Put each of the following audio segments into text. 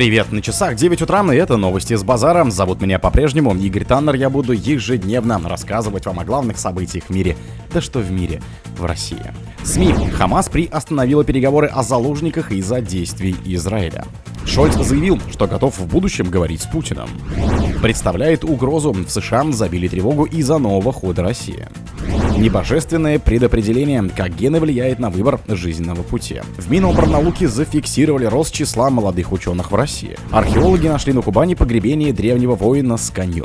Привет, на часах 9 утра, и это новости с базара. Зовут меня по-прежнему Игорь Таннер. Я буду ежедневно рассказывать вам о главных событиях в мире. Да что в мире, в России. СМИ. Хамас приостановила переговоры о заложниках из-за действий Израиля. Шольц заявил, что готов в будущем говорить с Путиным. Представляет угрозу. В США забили тревогу из-за нового хода России. Небожественное предопределение, как гены влияет на выбор жизненного пути. В Миноборнауке зафиксировали рост числа молодых ученых в России. Археологи нашли на Кубани погребение древнего воина с конем.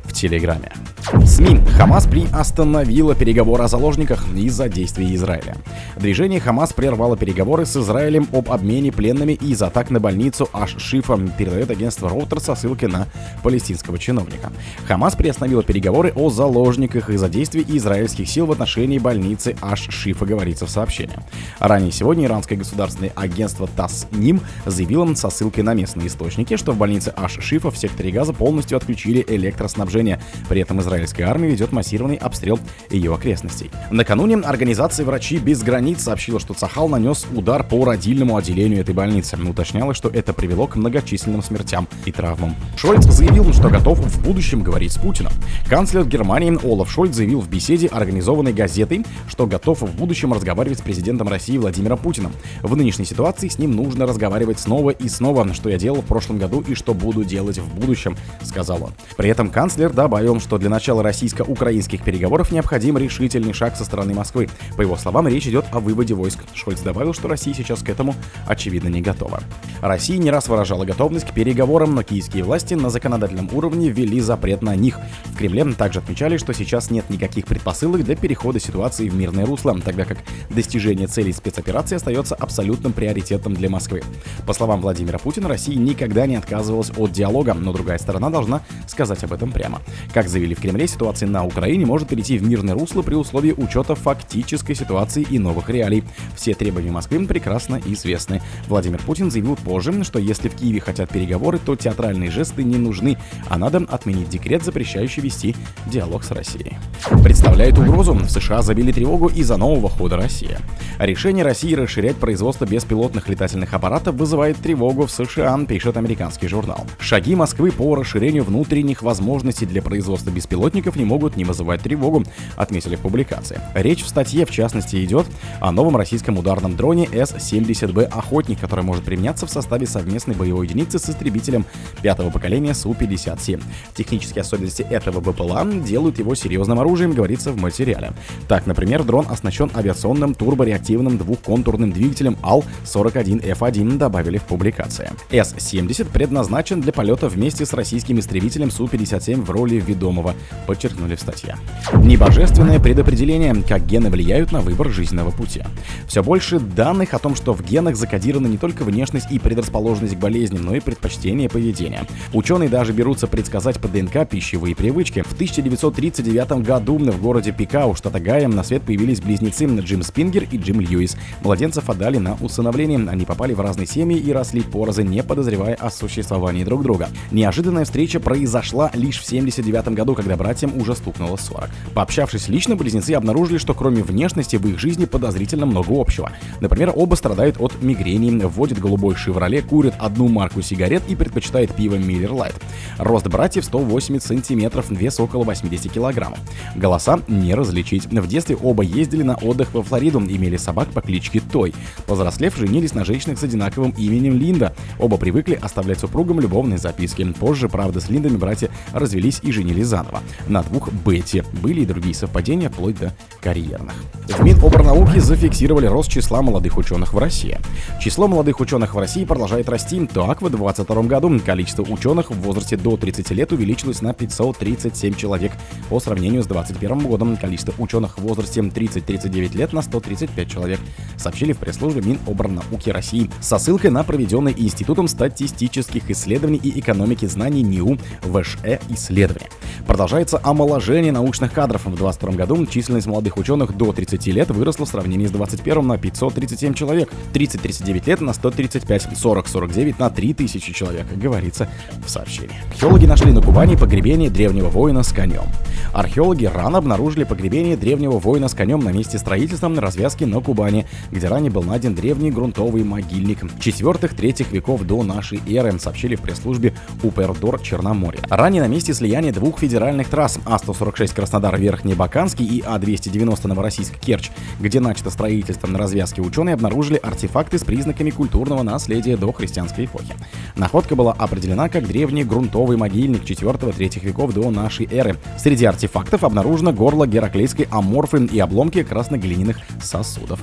Телеграме. СМИ. Хамас приостановила переговоры о заложниках из-за действий Израиля. Движение Хамас прервало переговоры с Израилем об обмене пленными из атак на больницу Аш-Шифа, передает агентство Роутер со ссылкой на палестинского чиновника. Хамас приостановила переговоры о заложниках из-за действий израильских сил в отношении больницы Аш-Шифа, говорится в сообщении. Ранее сегодня иранское государственное агентство ТАСС-НИМ заявило со ссылкой на местные источники, что в больнице Аш-Шифа в секторе газа полностью отключили электроснабжение. При этом израильская армия ведет массированный обстрел ее окрестностей. Накануне организация «Врачи без границ» сообщила, что Цахал нанес удар по родильному отделению этой больницы. Уточнялось, что это привело к многочисленным смертям и травмам. Шольц заявил, что готов в будущем говорить с Путиным. Канцлер Германии Олаф Шольц заявил в беседе, организованной газетой, что готов в будущем разговаривать с президентом России Владимиром Путиным. В нынешней ситуации с ним нужно разговаривать снова и снова, что я делал в прошлом году и что буду делать в будущем, сказал он. При этом канцлер добавил, что для начала российско-украинских переговоров необходим решительный шаг со стороны Москвы. По его словам, речь идет о выводе войск. Шольц добавил, что Россия сейчас к этому, очевидно, не готова. Россия не раз выражала готовность к переговорам, но киевские власти на законодательном уровне ввели запрет на них. В Кремле также отмечали, что сейчас нет никаких предпосылок для перехода ситуации в мирное русло, тогда как достижение целей спецоперации остается абсолютным приоритетом для Москвы. По словам Владимира Путина, Россия никогда не отказывалась от диалога, но другая сторона должна сказать об этом прямо. Как заявили в Кремле, ситуация на Украине может перейти в мирное русло при условии учета фактической ситуации и новых реалий. Все требования Москвы прекрасно известны. Владимир Путин заявил позже, что если в Киеве хотят переговоры, то театральные жесты не нужны, а надо отменить декрет, запрещающий вести диалог с Россией. Представляет угрозу. В США забили тревогу из-за нового хода России. Решение России расширять производство беспилотных летательных аппаратов вызывает тревогу в США, пишет американский журнал. Шаги Москвы по расширению внутренних возможностей для производства беспилотников не могут не вызывать тревогу, отметили в публикации. Речь в статье, в частности, идет о новом российском ударном дроне С-70Б «Охотник», который может применяться в составе совместной боевой единицы с истребителем пятого поколения Су-57. Технические особенности этого БПЛА делают его серьезным оружием, говорится в материале. Так, например, дрон оснащен авиационным турбореактивным двухконтурным двигателем АЛ-41Ф1, добавили в публикации. С-70 предназначен для полета вместе с российским истребителем Су-57 в роли ведомого, подчеркнули в статье. Небожественное предопределение, как гены влияют на выбор жизненного пути. Все больше данных о том, что в генах закодирована не только внешность и предрасположенность к болезням, но и предпочтение поведения. Ученые даже берутся предсказать по ДНК пищевые привычки. В 1939 году в городе Пикау, штата Гая, на свет появились близнецы Джим Спингер и Джим Льюис. Младенцев отдали на усыновление. Они попали в разные семьи и росли порознь, не подозревая о существовании друг друга. Неожиданная встреча произошла лишь в 79 году, когда братьям уже стукнуло 40. Пообщавшись лично, близнецы обнаружили, что кроме внешности в их жизни подозрительно много общего. Например, оба страдают от мигрени, вводят голубой «Шевроле», курят одну марку сигарет и предпочитают пиво Miller Lite. Рост братьев 180 сантиметров, вес около 80 килограммов. Голоса не различить. В детстве оба ездили на отдых во Флориду, имели собак по кличке Той. Повзрослев, женились на женщинах с одинаковым именем Линда. Оба привыкли оставлять супругам любовные записки. Позже, правда, с Линдами братья развелись и женились заново. На двух Бетти. Были и другие совпадения, вплоть до карьерных. В Миноборнауке зафиксировали рост числа молодых ученых в России. Число молодых ученых в России продолжает расти. Так, в 2022 году количество ученых в возрасте до 30 лет увеличилось на 537 человек. По сравнению с 2021 годом количество ученых в возрасте 30-39 лет на 135 человек, сообщили в пресс-службе Миноборнауки России со ссылкой на проведенное Институтом статистических исследований и экономики знаний НИУ ВШЭ исследования. Продолжается омоложение научных кадров. В 2022 году численность молодых ученых до 30 лет выросло в сравнении с 21 на 537 человек, 30-39 лет на 135, 40-49 на 3000 человек, говорится в сообщении. Археологи нашли на Кубани погребение древнего воина с конем. Археологи рано обнаружили погребение древнего воина с конем на месте строительства на развязке на Кубани, где ранее был найден древний грунтовый могильник 4-3 веков до нашей эры, сообщили в пресс-службе Упердор Черноморья. Ранее на месте слияния двух федеральных трасс А-146 Краснодар-Верхний Баканский и А-290 Новороссийск-Керчь, где начато строительство на развязке, ученые обнаружили артефакты с признаками культурного наследия до христианской эпохи. Находка была определена как древний грунтовый могильник 4-3 веков до нашей эры. Среди артефактов обнаружено горло гераклейской аморфы и обломки красноглиняных сосудов.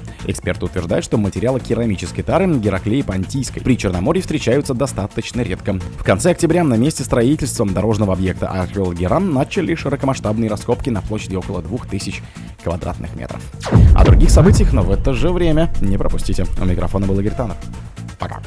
Эксперты утверждают, что материалы керамической тары Гераклеи Понтийской при Черноморье встречаются достаточно редко. В конце октября на месте строительства дорожного объекта археологи РАН начали широкомасштабные раскопки на площади около 2000 квадратных метров. О других событиях, но в это же время не пропустите. У микрофона был Игорь Танов. Пока.